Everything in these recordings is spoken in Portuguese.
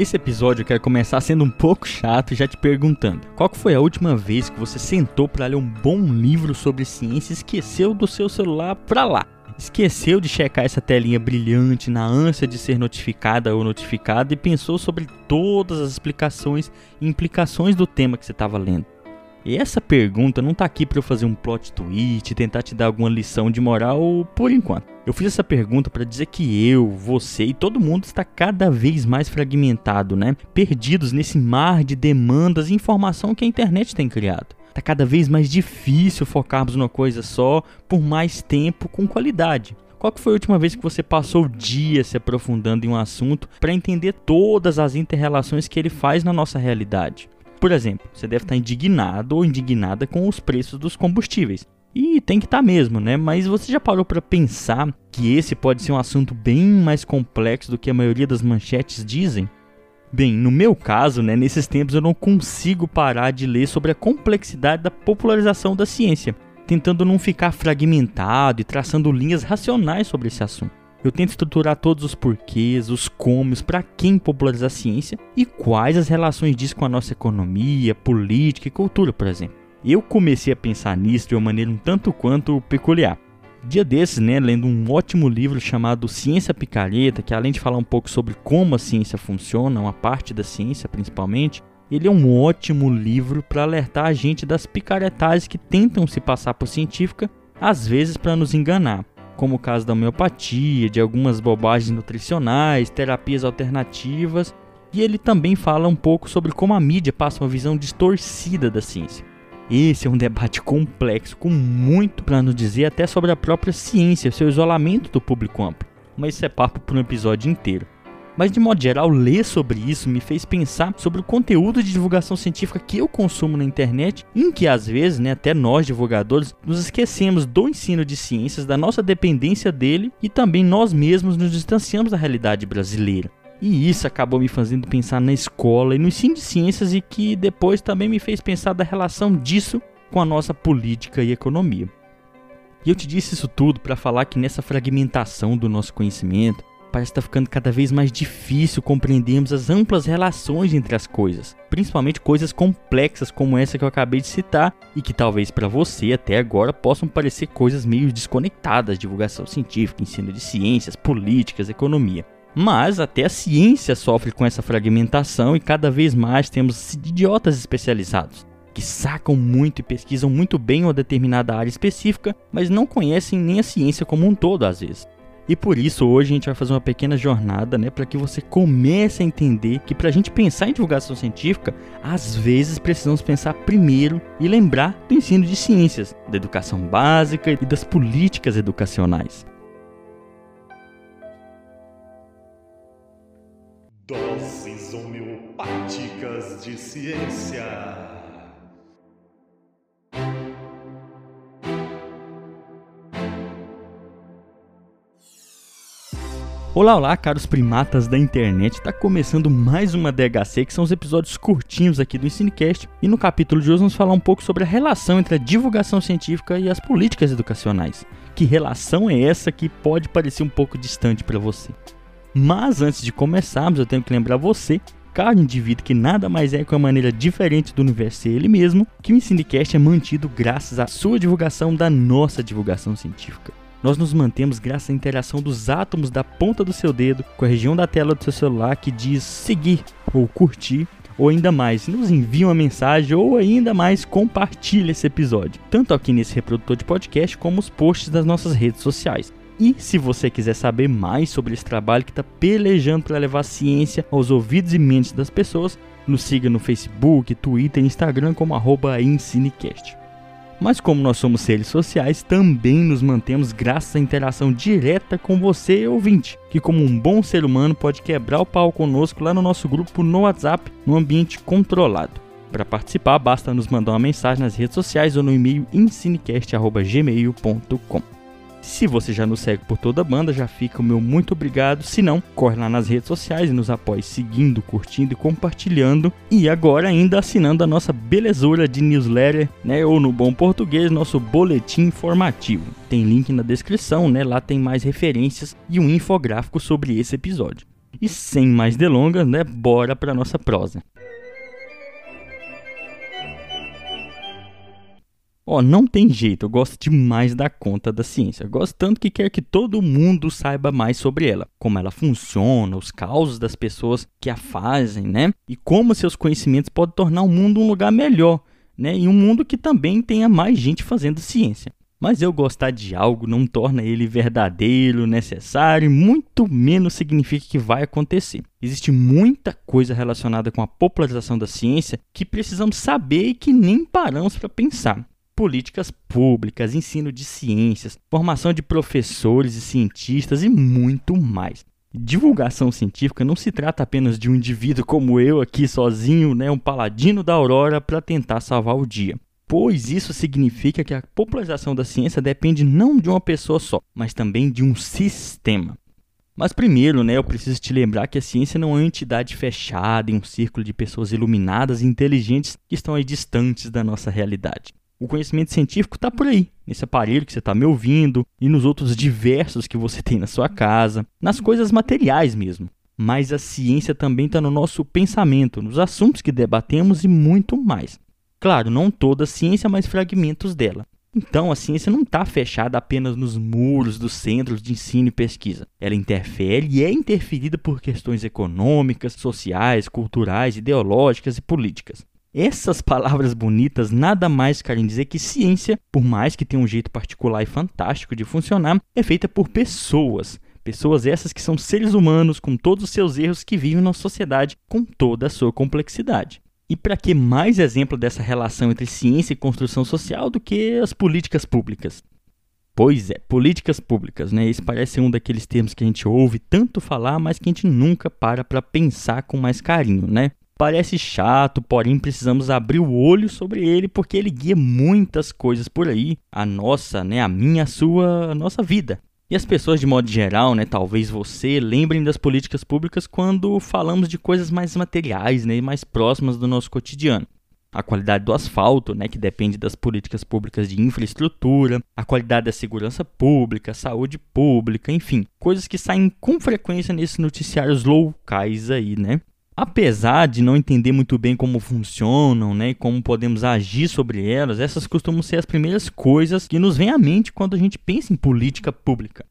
Esse episódio eu quero começar sendo um pouco chato e já te perguntando: qual foi a última vez que você sentou para ler um bom livro sobre ciência e esqueceu do seu celular pra lá? Esqueceu de checar essa telinha brilhante na ânsia de ser notificada ou notificado e pensou sobre todas as explicações e implicações do tema que você estava lendo. E essa pergunta não tá aqui para eu fazer um plot twist, tentar te dar alguma lição de moral por enquanto. Eu fiz essa pergunta para dizer que eu, você e todo mundo está cada vez mais fragmentado, né? Perdidos nesse mar de demandas e informação que a internet tem criado. Tá cada vez mais difícil focarmos numa coisa só por mais tempo com qualidade. Qual que foi a última vez que você passou o dia se aprofundando em um assunto para entender todas as interrelações que ele faz na nossa realidade? Por exemplo, você deve estar indignado ou indignada com os preços dos combustíveis. E tem que estar mesmo, né? Mas você já parou para pensar que esse pode ser um assunto bem mais complexo do que a maioria das manchetes dizem? Bem, no meu caso, né, nesses tempos eu não consigo parar de ler sobre a complexidade da popularização da ciência, tentando não ficar fragmentado e traçando linhas racionais sobre esse assunto. Eu tento estruturar todos os porquês, os comes, para quem popularizar a ciência e quais as relações disso com a nossa economia, política e cultura, por exemplo. Eu comecei a pensar nisso de uma maneira um tanto quanto peculiar. Dia desses, né, lendo um ótimo livro chamado Ciência Picareta, que além de falar um pouco sobre como a ciência funciona, uma parte da ciência principalmente, ele é um ótimo livro para alertar a gente das picaretagens que tentam se passar por científica, às vezes para nos enganar como o caso da homeopatia, de algumas bobagens nutricionais, terapias alternativas, e ele também fala um pouco sobre como a mídia passa uma visão distorcida da ciência. Esse é um debate complexo, com muito para nos dizer até sobre a própria ciência, seu isolamento do público amplo, mas isso é papo para um episódio inteiro. Mas de modo geral, ler sobre isso me fez pensar sobre o conteúdo de divulgação científica que eu consumo na internet, em que às vezes, né, até nós divulgadores, nos esquecemos do ensino de ciências, da nossa dependência dele e também nós mesmos nos distanciamos da realidade brasileira. E isso acabou me fazendo pensar na escola e no ensino de ciências e que depois também me fez pensar da relação disso com a nossa política e economia. E eu te disse isso tudo para falar que nessa fragmentação do nosso conhecimento, parece estar tá ficando cada vez mais difícil compreendermos as amplas relações entre as coisas, principalmente coisas complexas como essa que eu acabei de citar e que talvez para você até agora possam parecer coisas meio desconectadas, divulgação científica, ensino de ciências, políticas, economia. Mas até a ciência sofre com essa fragmentação e cada vez mais temos idiotas especializados que sacam muito e pesquisam muito bem uma determinada área específica, mas não conhecem nem a ciência como um todo às vezes. E por isso hoje a gente vai fazer uma pequena jornada, né, para que você comece a entender que para a gente pensar em divulgação científica, às vezes precisamos pensar primeiro e lembrar do ensino de ciências, da educação básica e das políticas educacionais. Doses homeopáticas de ciência. Olá, olá, caros primatas da internet. Está começando mais uma DHC, que são os episódios curtinhos aqui do Ensinecast. E no capítulo de hoje vamos falar um pouco sobre a relação entre a divulgação científica e as políticas educacionais. Que relação é essa que pode parecer um pouco distante para você? Mas antes de começarmos, eu tenho que lembrar você caro indivíduo que nada mais é que uma maneira diferente do universo ser ele mesmo, que o Ensinecast é mantido graças à sua divulgação da nossa divulgação científica nós nos mantemos graças à interação dos átomos da ponta do seu dedo com a região da tela do seu celular que diz seguir ou curtir ou ainda mais, nos envie uma mensagem ou ainda mais compartilhe esse episódio, tanto aqui nesse reprodutor de podcast como os posts das nossas redes sociais. E se você quiser saber mais sobre esse trabalho que está pelejando para levar ciência aos ouvidos e mentes das pessoas, nos siga no Facebook, Twitter e Instagram como arroba Ensinecast. Mas como nós somos seres sociais, também nos mantemos graças à interação direta com você, ouvinte, que como um bom ser humano pode quebrar o pau conosco lá no nosso grupo no WhatsApp, no ambiente controlado. Para participar, basta nos mandar uma mensagem nas redes sociais ou no e-mail ensinecast.gmail.com. Se você já nos segue por toda a banda, já fica o meu muito obrigado. Se não, corre lá nas redes sociais e nos apoie seguindo, curtindo e compartilhando. E agora ainda assinando a nossa belezura de newsletter, né? Ou no bom português, nosso boletim informativo. Tem link na descrição, né? Lá tem mais referências e um infográfico sobre esse episódio. E sem mais delongas, né, bora para nossa prosa. Ó, oh, não tem jeito, eu gosto demais da conta da ciência. gosto tanto que quero que todo mundo saiba mais sobre ela, como ela funciona, os causos das pessoas que a fazem, né? E como seus conhecimentos podem tornar o mundo um lugar melhor, né? E um mundo que também tenha mais gente fazendo ciência. Mas eu gostar de algo não torna ele verdadeiro, necessário, e muito menos significa que vai acontecer. Existe muita coisa relacionada com a popularização da ciência que precisamos saber e que nem paramos para pensar políticas públicas, ensino de ciências, formação de professores e cientistas e muito mais. Divulgação científica não se trata apenas de um indivíduo como eu aqui sozinho, né, um paladino da aurora para tentar salvar o dia. Pois isso significa que a popularização da ciência depende não de uma pessoa só, mas também de um sistema. Mas primeiro, né, eu preciso te lembrar que a ciência não é uma entidade fechada em um círculo de pessoas iluminadas e inteligentes que estão aí distantes da nossa realidade. O conhecimento científico está por aí, nesse aparelho que você está me ouvindo e nos outros diversos que você tem na sua casa, nas coisas materiais mesmo. Mas a ciência também está no nosso pensamento, nos assuntos que debatemos e muito mais. Claro, não toda a ciência, mas fragmentos dela. Então, a ciência não está fechada apenas nos muros dos centros de ensino e pesquisa. Ela interfere e é interferida por questões econômicas, sociais, culturais, ideológicas e políticas. Essas palavras bonitas nada mais querem dizer que ciência, por mais que tenha um jeito particular e fantástico de funcionar, é feita por pessoas. Pessoas essas que são seres humanos com todos os seus erros que vivem na sociedade com toda a sua complexidade. E para que mais exemplo dessa relação entre ciência e construção social do que as políticas públicas? Pois é, políticas públicas, né? Esse parece um daqueles termos que a gente ouve tanto falar, mas que a gente nunca para para pensar com mais carinho, né? Parece chato, porém precisamos abrir o olho sobre ele porque ele guia muitas coisas por aí, a nossa, né, a minha, a sua, a nossa vida. E as pessoas de modo geral, né, talvez você lembrem das políticas públicas quando falamos de coisas mais materiais, né, mais próximas do nosso cotidiano. A qualidade do asfalto, né, que depende das políticas públicas de infraestrutura, a qualidade da segurança pública, saúde pública, enfim, coisas que saem com frequência nesses noticiários locais aí, né? Apesar de não entender muito bem como funcionam, né, e como podemos agir sobre elas, essas costumam ser as primeiras coisas que nos vêm à mente quando a gente pensa em política pública.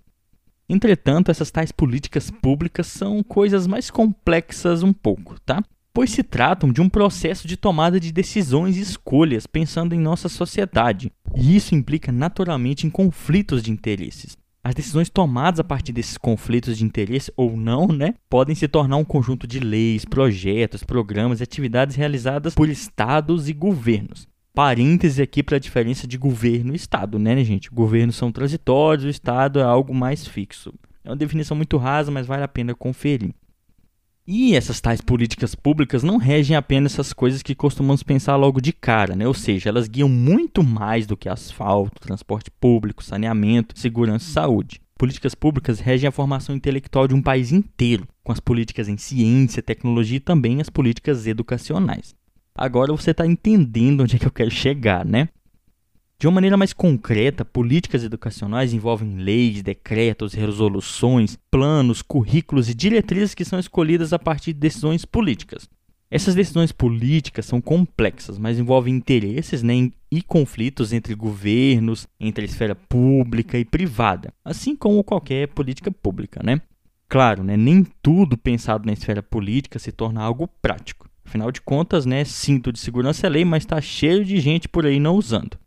Entretanto, essas tais políticas públicas são coisas mais complexas um pouco, tá? Pois se tratam de um processo de tomada de decisões e escolhas pensando em nossa sociedade, e isso implica naturalmente em conflitos de interesses. As decisões tomadas a partir desses conflitos de interesse ou não, né, podem se tornar um conjunto de leis, projetos, programas e atividades realizadas por estados e governos. Parêntese aqui para a diferença de governo e estado, né, gente? Governos são transitórios, o estado é algo mais fixo. É uma definição muito rasa, mas vale a pena conferir. E essas tais políticas públicas não regem apenas essas coisas que costumamos pensar logo de cara, né? ou seja, elas guiam muito mais do que asfalto, transporte público, saneamento, segurança e saúde. Políticas públicas regem a formação intelectual de um país inteiro, com as políticas em ciência, tecnologia e também as políticas educacionais. Agora você está entendendo onde é que eu quero chegar, né? De uma maneira mais concreta, políticas educacionais envolvem leis, decretos, resoluções, planos, currículos e diretrizes que são escolhidas a partir de decisões políticas. Essas decisões políticas são complexas, mas envolvem interesses né, e conflitos entre governos, entre a esfera pública e privada, assim como qualquer política pública. Né? Claro, né, nem tudo pensado na esfera política se torna algo prático. Afinal de contas, né, cinto de segurança é lei, mas está cheio de gente por aí não usando.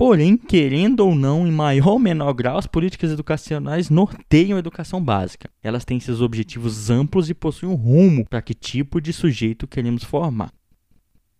Porém, querendo ou não, em maior ou menor grau, as políticas educacionais norteiam a educação básica. Elas têm seus objetivos amplos e possuem um rumo para que tipo de sujeito queremos formar.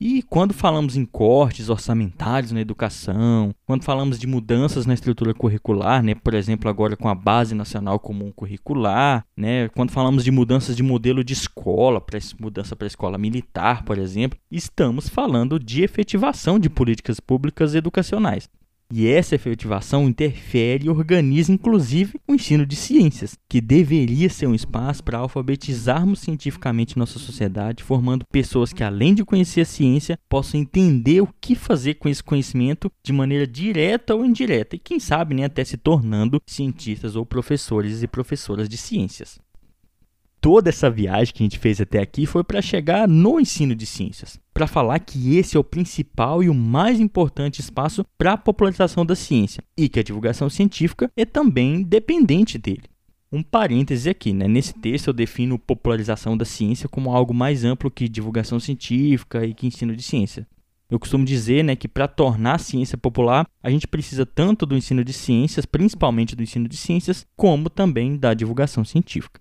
E quando falamos em cortes orçamentários na educação, quando falamos de mudanças na estrutura curricular, né, por exemplo, agora com a Base Nacional Comum Curricular, né, quando falamos de mudanças de modelo de escola, mudança para a escola militar, por exemplo, estamos falando de efetivação de políticas públicas educacionais. E essa efetivação interfere e organiza, inclusive, o ensino de ciências, que deveria ser um espaço para alfabetizarmos cientificamente nossa sociedade, formando pessoas que, além de conhecer a ciência, possam entender o que fazer com esse conhecimento de maneira direta ou indireta, e quem sabe né, até se tornando cientistas ou professores e professoras de ciências. Toda essa viagem que a gente fez até aqui foi para chegar no ensino de ciências, para falar que esse é o principal e o mais importante espaço para a popularização da ciência e que a divulgação científica é também dependente dele. Um parêntese aqui, né? Nesse texto eu defino popularização da ciência como algo mais amplo que divulgação científica e que ensino de ciência. Eu costumo dizer né, que para tornar a ciência popular, a gente precisa tanto do ensino de ciências, principalmente do ensino de ciências, como também da divulgação científica.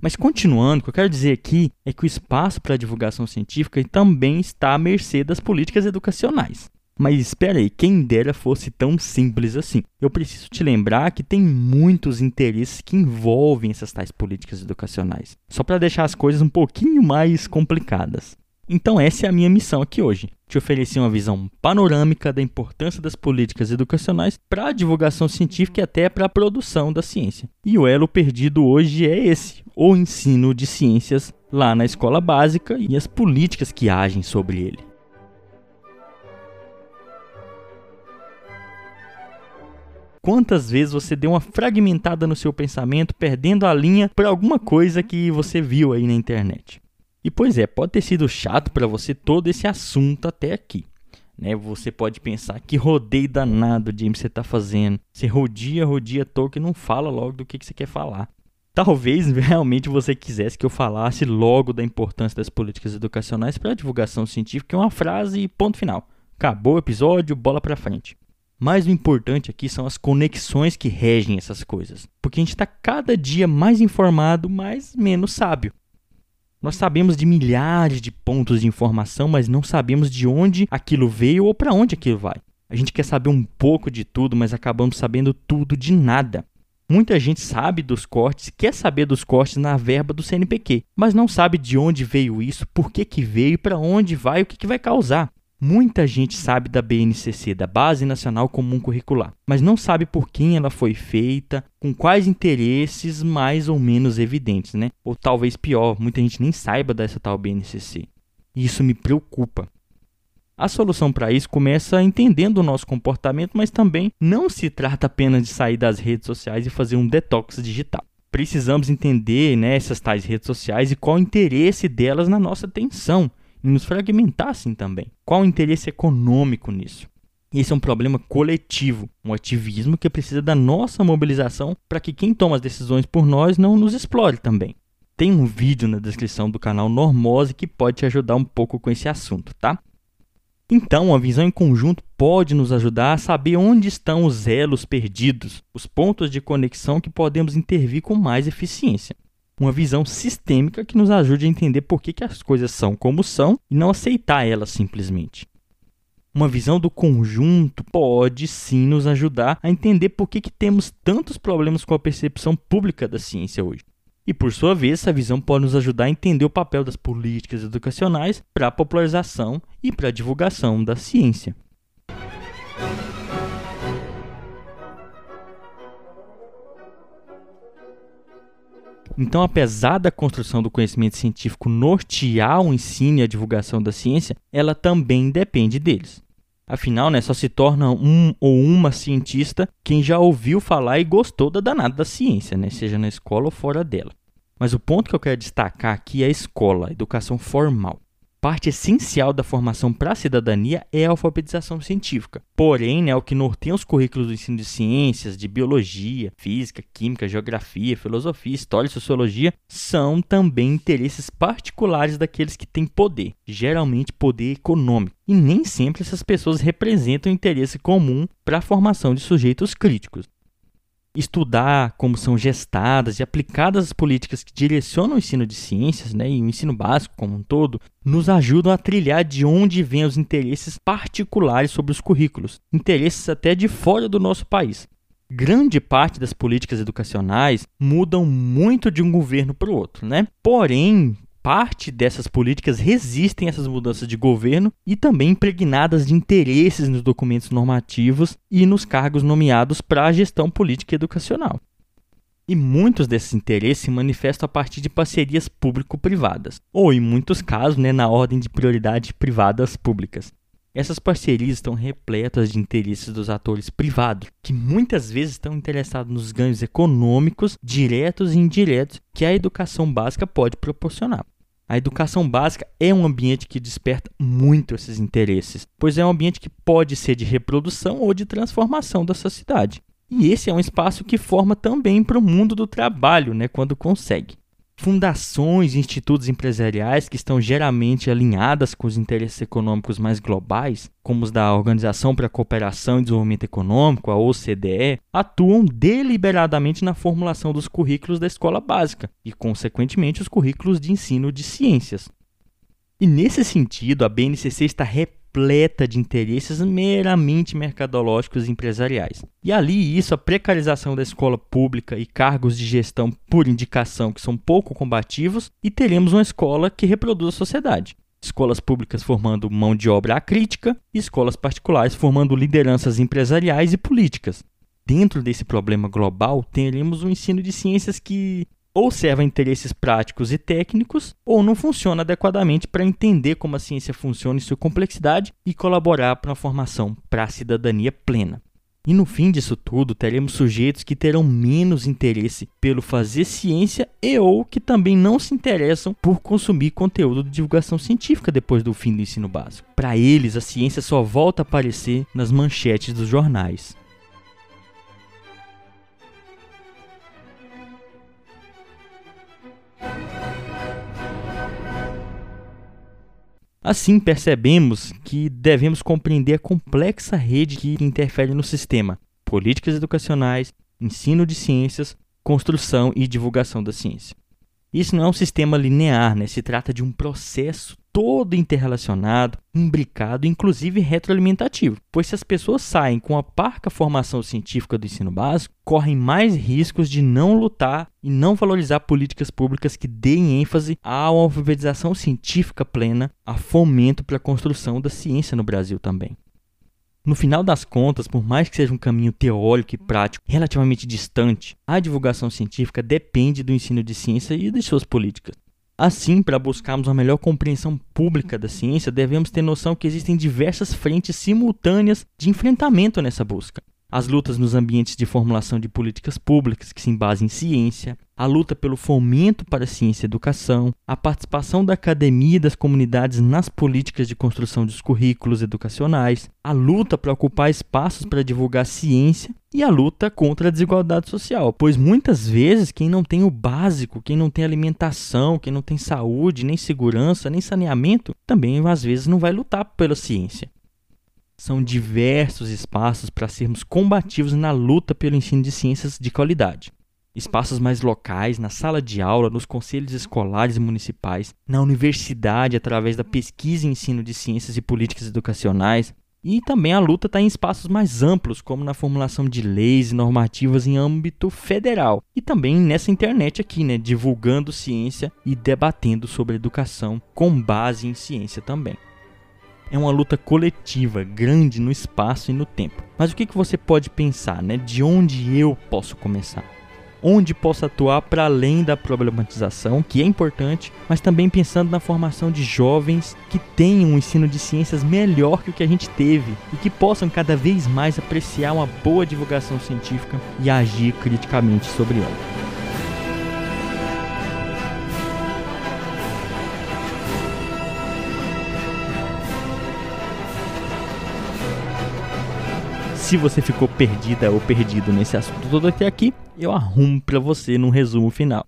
Mas continuando, o que eu quero dizer aqui é que o espaço para a divulgação científica também está à mercê das políticas educacionais. Mas espera aí, quem dera fosse tão simples assim. Eu preciso te lembrar que tem muitos interesses que envolvem essas tais políticas educacionais. Só para deixar as coisas um pouquinho mais complicadas. Então essa é a minha missão aqui hoje, te oferecer uma visão panorâmica da importância das políticas educacionais para a divulgação científica e até para a produção da ciência. E o elo perdido hoje é esse, o ensino de ciências lá na escola básica e as políticas que agem sobre ele. Quantas vezes você deu uma fragmentada no seu pensamento, perdendo a linha por alguma coisa que você viu aí na internet? E pois é, pode ter sido chato para você todo esse assunto até aqui. Né? Você pode pensar que rodeio danado, James, você está fazendo. Você rodia, rodia toque e não fala logo do que, que você quer falar. Talvez realmente você quisesse que eu falasse logo da importância das políticas educacionais para a divulgação científica, é uma frase e ponto final. Acabou o episódio, bola para frente. Mas o importante aqui são as conexões que regem essas coisas. Porque a gente está cada dia mais informado, mas menos sábio. Nós sabemos de milhares de pontos de informação, mas não sabemos de onde aquilo veio ou para onde aquilo vai. A gente quer saber um pouco de tudo, mas acabamos sabendo tudo de nada. Muita gente sabe dos cortes, quer saber dos cortes na verba do CNPq, mas não sabe de onde veio isso, por que, que veio, para onde vai, o que, que vai causar. Muita gente sabe da BNCC, da Base Nacional Comum Curricular, mas não sabe por quem ela foi feita, com quais interesses mais ou menos evidentes, né? Ou talvez pior, muita gente nem saiba dessa tal BNCC. E isso me preocupa. A solução para isso começa entendendo o nosso comportamento, mas também não se trata apenas de sair das redes sociais e fazer um detox digital. Precisamos entender né, essas tais redes sociais e qual o interesse delas na nossa atenção e nos fragmentassem também. Qual o interesse econômico nisso? Esse é um problema coletivo, um ativismo que precisa da nossa mobilização para que quem toma as decisões por nós não nos explore também. Tem um vídeo na descrição do canal Normose que pode te ajudar um pouco com esse assunto, tá? Então, a visão em conjunto pode nos ajudar a saber onde estão os elos perdidos, os pontos de conexão que podemos intervir com mais eficiência uma visão sistêmica que nos ajude a entender por que, que as coisas são como são e não aceitar elas simplesmente. Uma visão do conjunto pode sim nos ajudar a entender por que, que temos tantos problemas com a percepção pública da ciência hoje. E por sua vez, essa visão pode nos ajudar a entender o papel das políticas educacionais para a popularização e para a divulgação da ciência. Então, apesar da construção do conhecimento científico nortear o ensino e a divulgação da ciência, ela também depende deles. Afinal, né, só se torna um ou uma cientista quem já ouviu falar e gostou da danada da ciência, né, seja na escola ou fora dela. Mas o ponto que eu quero destacar aqui é a escola, a educação formal parte essencial da formação para a cidadania é a alfabetização científica. Porém, né, o que norteia os currículos do ensino de ciências, de biologia, física, química, geografia, filosofia, história e sociologia são também interesses particulares daqueles que têm poder, geralmente poder econômico. E nem sempre essas pessoas representam interesse comum para a formação de sujeitos críticos estudar como são gestadas e aplicadas as políticas que direcionam o ensino de ciências, né, e o ensino básico como um todo, nos ajudam a trilhar de onde vêm os interesses particulares sobre os currículos, interesses até de fora do nosso país. Grande parte das políticas educacionais mudam muito de um governo para o outro, né? Porém, parte dessas políticas resistem a essas mudanças de governo e também impregnadas de interesses nos documentos normativos e nos cargos nomeados para a gestão política e educacional. E muitos desses interesses se manifestam a partir de parcerias público-privadas, ou em muitos casos, né, na ordem de prioridade privadas públicas. essas parcerias estão repletas de interesses dos atores privados, que muitas vezes estão interessados nos ganhos econômicos, diretos e indiretos, que a educação básica pode proporcionar. A educação básica é um ambiente que desperta muito esses interesses, pois é um ambiente que pode ser de reprodução ou de transformação da sociedade. E esse é um espaço que forma também para o mundo do trabalho, né, quando consegue fundações e institutos empresariais que estão geralmente alinhadas com os interesses econômicos mais globais, como os da Organização para a Cooperação e Desenvolvimento Econômico, a OCDE, atuam deliberadamente na formulação dos currículos da escola básica e, consequentemente, os currículos de ensino de ciências. E nesse sentido, a BNCC está repleta repleta de interesses meramente mercadológicos e empresariais. E ali isso, a precarização da escola pública e cargos de gestão por indicação que são pouco combativos, e teremos uma escola que reproduz a sociedade. Escolas públicas formando mão de obra crítica e escolas particulares formando lideranças empresariais e políticas. Dentro desse problema global, teremos um ensino de ciências que ou serve a interesses práticos e técnicos, ou não funciona adequadamente para entender como a ciência funciona em sua complexidade e colaborar para uma formação para a cidadania plena. E no fim disso tudo, teremos sujeitos que terão menos interesse pelo fazer ciência e ou que também não se interessam por consumir conteúdo de divulgação científica depois do fim do ensino básico. Para eles, a ciência só volta a aparecer nas manchetes dos jornais. Assim, percebemos que devemos compreender a complexa rede que interfere no sistema: políticas educacionais, ensino de ciências, construção e divulgação da ciência. Isso não é um sistema linear, né? se trata de um processo todo interrelacionado, imbricado, inclusive retroalimentativo. Pois se as pessoas saem com a parca formação científica do ensino básico, correm mais riscos de não lutar e não valorizar políticas públicas que deem ênfase à alfabetização científica plena, a fomento para a construção da ciência no Brasil também. No final das contas, por mais que seja um caminho teórico e prático relativamente distante, a divulgação científica depende do ensino de ciência e de suas políticas. Assim, para buscarmos uma melhor compreensão pública da ciência, devemos ter noção que existem diversas frentes simultâneas de enfrentamento nessa busca as lutas nos ambientes de formulação de políticas públicas que se embasem em ciência, a luta pelo fomento para a ciência e educação, a participação da academia e das comunidades nas políticas de construção dos currículos educacionais, a luta para ocupar espaços para divulgar ciência e a luta contra a desigualdade social, pois muitas vezes quem não tem o básico, quem não tem alimentação, quem não tem saúde, nem segurança, nem saneamento, também às vezes não vai lutar pela ciência. São diversos espaços para sermos combativos na luta pelo ensino de ciências de qualidade. Espaços mais locais, na sala de aula, nos conselhos escolares e municipais, na universidade, através da pesquisa e ensino de ciências e políticas educacionais, e também a luta está em espaços mais amplos, como na formulação de leis e normativas em âmbito federal. E também nessa internet aqui, né, divulgando ciência e debatendo sobre educação com base em ciência também é uma luta coletiva, grande no espaço e no tempo. Mas o que, que você pode pensar, né? De onde eu posso começar? Onde posso atuar para além da problematização, que é importante, mas também pensando na formação de jovens que tenham um ensino de ciências melhor que o que a gente teve e que possam cada vez mais apreciar uma boa divulgação científica e agir criticamente sobre ela. Se você ficou perdida ou perdido nesse assunto todo até aqui, eu arrumo para você num resumo final.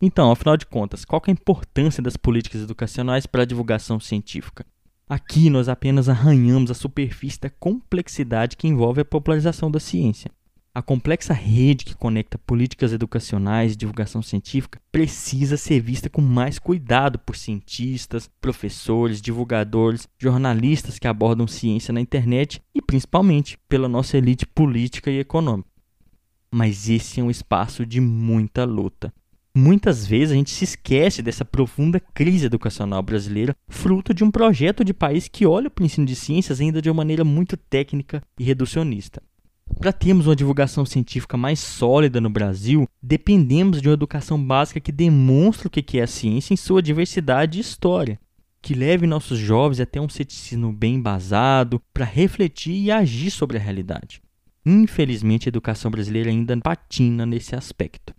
Então, afinal de contas, qual é a importância das políticas educacionais para a divulgação científica? Aqui nós apenas arranhamos a superfície da complexidade que envolve a popularização da ciência. A complexa rede que conecta políticas educacionais e divulgação científica precisa ser vista com mais cuidado por cientistas, professores, divulgadores, jornalistas que abordam ciência na internet e principalmente pela nossa elite política e econômica. Mas esse é um espaço de muita luta. Muitas vezes a gente se esquece dessa profunda crise educacional brasileira, fruto de um projeto de país que olha para o ensino de ciências ainda de uma maneira muito técnica e reducionista. Para termos uma divulgação científica mais sólida no Brasil, dependemos de uma educação básica que demonstre o que é a ciência em sua diversidade e história. que leve nossos jovens até um ceticismo bem embasado para refletir e agir sobre a realidade. Infelizmente, a educação brasileira ainda patina nesse aspecto.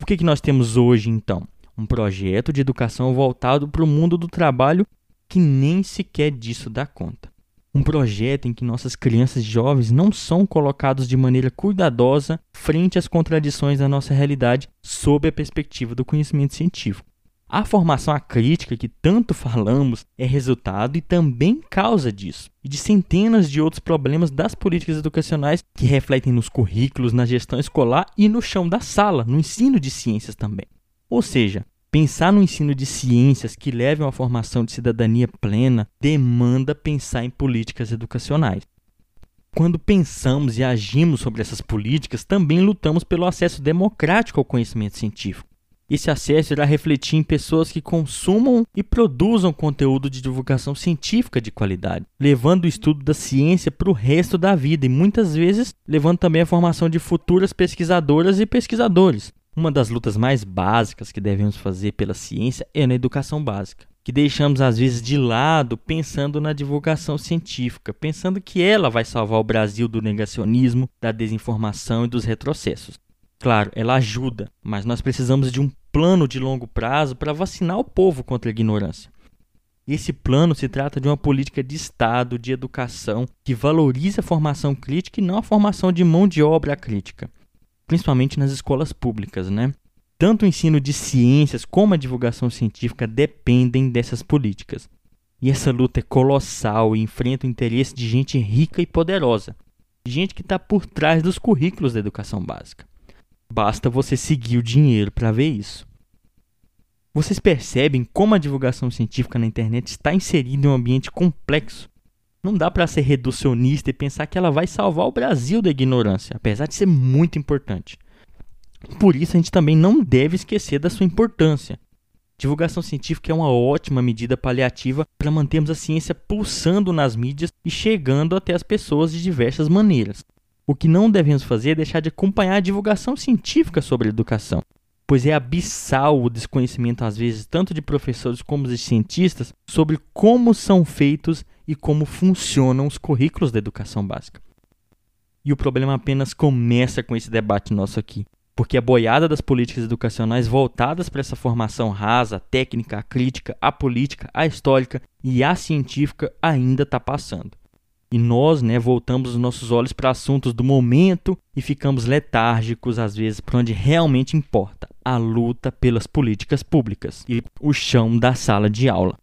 O que, que nós temos hoje, então? Um projeto de educação voltado para o mundo do trabalho que nem sequer disso dá conta. Um projeto em que nossas crianças jovens não são colocados de maneira cuidadosa frente às contradições da nossa realidade sob a perspectiva do conhecimento científico. A formação crítica que tanto falamos é resultado e também causa disso, e de centenas de outros problemas das políticas educacionais que refletem nos currículos, na gestão escolar e no chão da sala, no ensino de ciências também. Ou seja, pensar no ensino de ciências que leve a uma formação de cidadania plena demanda pensar em políticas educacionais. Quando pensamos e agimos sobre essas políticas, também lutamos pelo acesso democrático ao conhecimento científico esse acesso irá refletir em pessoas que consumam e produzam conteúdo de divulgação científica de qualidade, levando o estudo da ciência para o resto da vida e muitas vezes levando também a formação de futuras pesquisadoras e pesquisadores. Uma das lutas mais básicas que devemos fazer pela ciência é na educação básica, que deixamos às vezes de lado pensando na divulgação científica, pensando que ela vai salvar o Brasil do negacionismo, da desinformação e dos retrocessos. Claro, ela ajuda, mas nós precisamos de um plano de longo prazo para vacinar o povo contra a ignorância. Esse plano se trata de uma política de Estado, de educação, que valoriza a formação crítica e não a formação de mão de obra crítica, principalmente nas escolas públicas, né? Tanto o ensino de ciências como a divulgação científica dependem dessas políticas. E essa luta é colossal e enfrenta o interesse de gente rica e poderosa, gente que está por trás dos currículos da educação básica. Basta você seguir o dinheiro para ver isso. Vocês percebem como a divulgação científica na internet está inserida em um ambiente complexo? Não dá para ser reducionista e pensar que ela vai salvar o Brasil da ignorância, apesar de ser muito importante. Por isso, a gente também não deve esquecer da sua importância. Divulgação científica é uma ótima medida paliativa para mantermos a ciência pulsando nas mídias e chegando até as pessoas de diversas maneiras. O que não devemos fazer é deixar de acompanhar a divulgação científica sobre a educação, pois é abissal o desconhecimento, às vezes, tanto de professores como de cientistas, sobre como são feitos e como funcionam os currículos da educação básica. E o problema apenas começa com esse debate nosso aqui, porque a boiada das políticas educacionais voltadas para essa formação rasa, técnica, crítica, apolítica, a histórica e a científica ainda está passando. E nós, né, voltamos os nossos olhos para assuntos do momento e ficamos letárgicos às vezes para onde realmente importa, a luta pelas políticas públicas e o chão da sala de aula.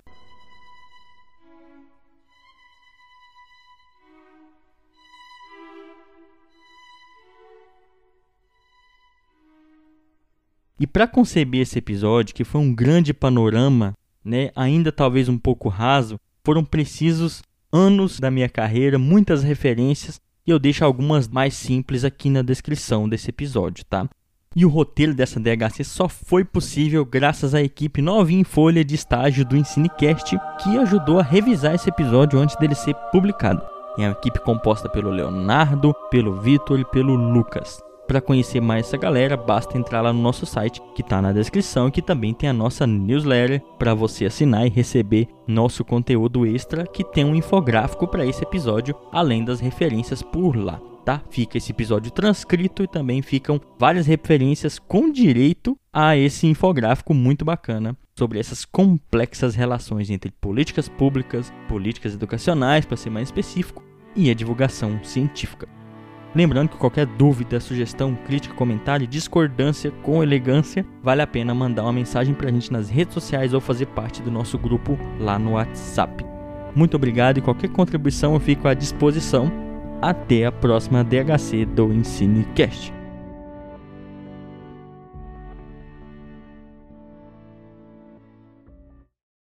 E para conceber esse episódio, que foi um grande panorama, né, ainda talvez um pouco raso, foram precisos anos da minha carreira, muitas referências e eu deixo algumas mais simples aqui na descrição desse episódio, tá? E o roteiro dessa DHC só foi possível graças à equipe novinha em folha de estágio do Ensinecast, que ajudou a revisar esse episódio antes dele ser publicado. É uma equipe composta pelo Leonardo, pelo Vitor e pelo Lucas. Para conhecer mais essa galera, basta entrar lá no nosso site, que está na descrição, e que também tem a nossa newsletter para você assinar e receber nosso conteúdo extra, que tem um infográfico para esse episódio, além das referências por lá. Tá? Fica esse episódio transcrito e também ficam várias referências com direito a esse infográfico muito bacana sobre essas complexas relações entre políticas públicas, políticas educacionais, para ser mais específico, e a divulgação científica. Lembrando que qualquer dúvida, sugestão, crítica, comentário, discordância com elegância, vale a pena mandar uma mensagem pra gente nas redes sociais ou fazer parte do nosso grupo lá no WhatsApp. Muito obrigado e qualquer contribuição eu fico à disposição. Até a próxima DHC do EnsineCast.